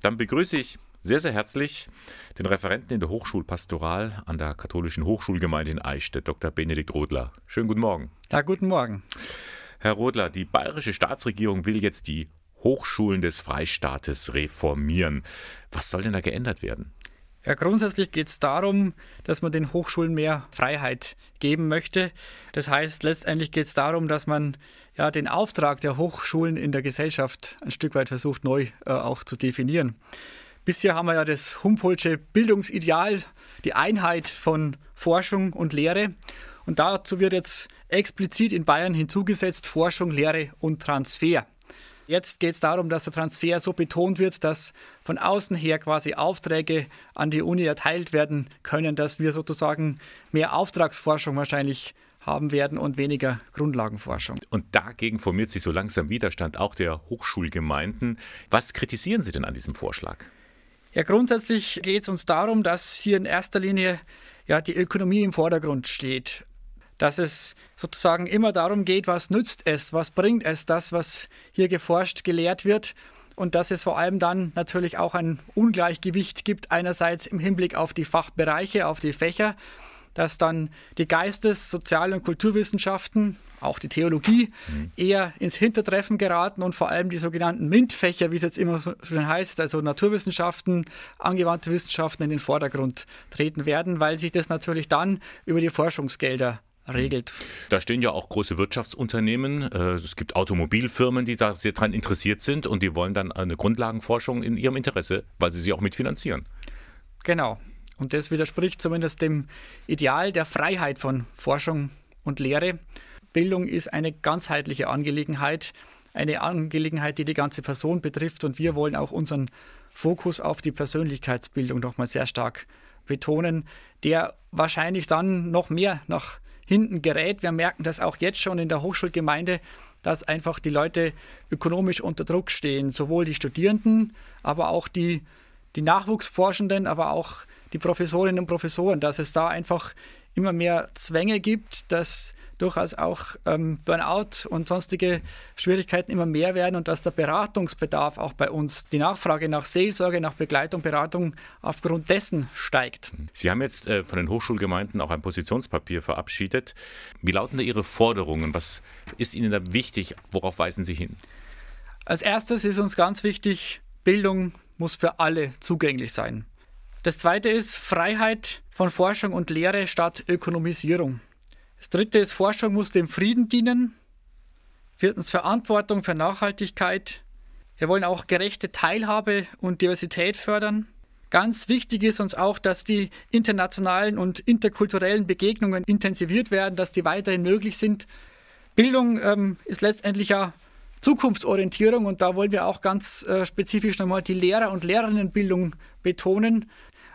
Dann begrüße ich sehr, sehr herzlich den Referenten in der Hochschulpastoral an der Katholischen Hochschulgemeinde in Eichstätt, Dr. Benedikt Rodler. Schönen guten Morgen. Ja, guten Morgen. Herr Rodler, die bayerische Staatsregierung will jetzt die Hochschulen des Freistaates reformieren. Was soll denn da geändert werden? Ja, grundsätzlich geht es darum, dass man den Hochschulen mehr Freiheit geben möchte. Das heißt, letztendlich geht es darum, dass man ja, den Auftrag der Hochschulen in der Gesellschaft ein Stück weit versucht neu äh, auch zu definieren. Bisher haben wir ja das Humboldtsche Bildungsideal, die Einheit von Forschung und Lehre. Und dazu wird jetzt explizit in Bayern hinzugesetzt Forschung, Lehre und Transfer. Jetzt geht es darum, dass der Transfer so betont wird, dass von außen her quasi Aufträge an die Uni erteilt werden können, dass wir sozusagen mehr Auftragsforschung wahrscheinlich haben werden und weniger Grundlagenforschung. Und dagegen formiert sich so langsam Widerstand auch der Hochschulgemeinden. Was kritisieren Sie denn an diesem Vorschlag? Ja, grundsätzlich geht es uns darum, dass hier in erster Linie ja, die Ökonomie im Vordergrund steht dass es sozusagen immer darum geht, was nützt es, was bringt es, das, was hier geforscht, gelehrt wird. Und dass es vor allem dann natürlich auch ein Ungleichgewicht gibt, einerseits im Hinblick auf die Fachbereiche, auf die Fächer, dass dann die Geistes-, Sozial- und Kulturwissenschaften, auch die Theologie, mhm. eher ins Hintertreffen geraten und vor allem die sogenannten MINT-Fächer, wie es jetzt immer schon heißt, also Naturwissenschaften, angewandte Wissenschaften in den Vordergrund treten werden, weil sich das natürlich dann über die Forschungsgelder regelt. Da stehen ja auch große Wirtschaftsunternehmen. Äh, es gibt Automobilfirmen, die da sehr daran interessiert sind und die wollen dann eine Grundlagenforschung in ihrem Interesse, weil sie sie auch mitfinanzieren. Genau. Und das widerspricht zumindest dem Ideal der Freiheit von Forschung und Lehre. Bildung ist eine ganzheitliche Angelegenheit, eine Angelegenheit, die die ganze Person betrifft. Und wir wollen auch unseren Fokus auf die Persönlichkeitsbildung nochmal sehr stark betonen, der wahrscheinlich dann noch mehr nach hinten gerät. Wir merken das auch jetzt schon in der Hochschulgemeinde, dass einfach die Leute ökonomisch unter Druck stehen, sowohl die Studierenden, aber auch die, die Nachwuchsforschenden, aber auch die Professorinnen und Professoren, dass es da einfach immer mehr Zwänge gibt, dass durchaus auch ähm, Burnout und sonstige Schwierigkeiten immer mehr werden und dass der Beratungsbedarf auch bei uns, die Nachfrage nach Seelsorge, nach Begleitung, Beratung aufgrund dessen steigt. Sie haben jetzt äh, von den Hochschulgemeinden auch ein Positionspapier verabschiedet. Wie lauten da Ihre Forderungen? Was ist Ihnen da wichtig? Worauf weisen Sie hin? Als erstes ist uns ganz wichtig, Bildung muss für alle zugänglich sein. Das zweite ist Freiheit von Forschung und Lehre statt Ökonomisierung. Das dritte ist, Forschung muss dem Frieden dienen. Viertens, Verantwortung für Nachhaltigkeit. Wir wollen auch gerechte Teilhabe und Diversität fördern. Ganz wichtig ist uns auch, dass die internationalen und interkulturellen Begegnungen intensiviert werden, dass die weiterhin möglich sind. Bildung ähm, ist letztendlich ja Zukunftsorientierung und da wollen wir auch ganz äh, spezifisch nochmal die Lehrer- und Lehrerinnenbildung betonen,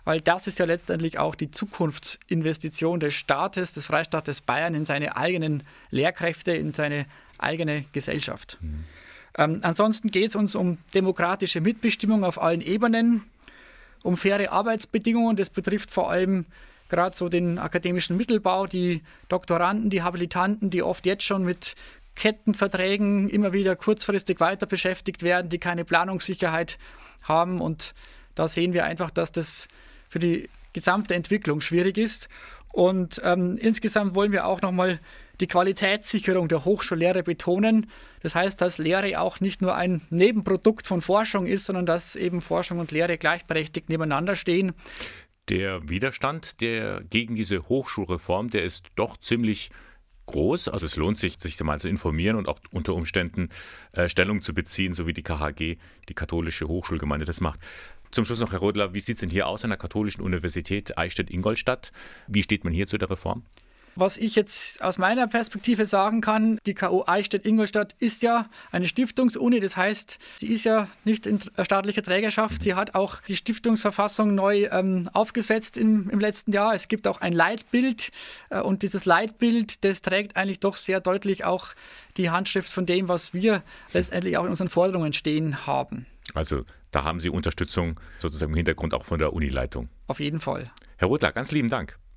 weil das ist ja letztendlich auch die Zukunftsinvestition des Staates, des Freistaates Bayern in seine eigenen Lehrkräfte, in seine eigene Gesellschaft. Mhm. Ähm, ansonsten geht es uns um demokratische Mitbestimmung auf allen Ebenen, um faire Arbeitsbedingungen. Das betrifft vor allem gerade so den akademischen Mittelbau, die Doktoranden, die Habilitanten, die oft jetzt schon mit Kettenverträgen immer wieder kurzfristig weiter beschäftigt werden, die keine Planungssicherheit haben. Und da sehen wir einfach, dass das für die gesamte Entwicklung schwierig ist. Und ähm, insgesamt wollen wir auch nochmal die Qualitätssicherung der Hochschullehre betonen. Das heißt, dass Lehre auch nicht nur ein Nebenprodukt von Forschung ist, sondern dass eben Forschung und Lehre gleichberechtigt nebeneinander stehen. Der Widerstand der gegen diese Hochschulreform, der ist doch ziemlich groß. Also es lohnt sich, sich mal zu informieren und auch unter Umständen äh, Stellung zu beziehen, so wie die KHG, die katholische Hochschulgemeinde, das macht. Zum Schluss noch, Herr Rodler, wie sieht es denn hier aus an der Katholischen Universität Eichstätt-Ingolstadt? Wie steht man hier zu der Reform? Was ich jetzt aus meiner Perspektive sagen kann, die KU Eichstätt-Ingolstadt ist ja eine Stiftungsuni, das heißt, sie ist ja nicht in staatlicher Trägerschaft. Sie hat auch die Stiftungsverfassung neu ähm, aufgesetzt im, im, letzten Jahr. Es gibt auch ein Leitbild äh, und dieses Leitbild, das trägt eigentlich doch sehr deutlich auch die Handschrift von dem, was wir letztendlich auch in unseren Forderungen stehen haben. Also da haben Sie Unterstützung sozusagen im Hintergrund auch von der Unileitung. Auf jeden Fall. Herr Rudler, ganz lieben Dank.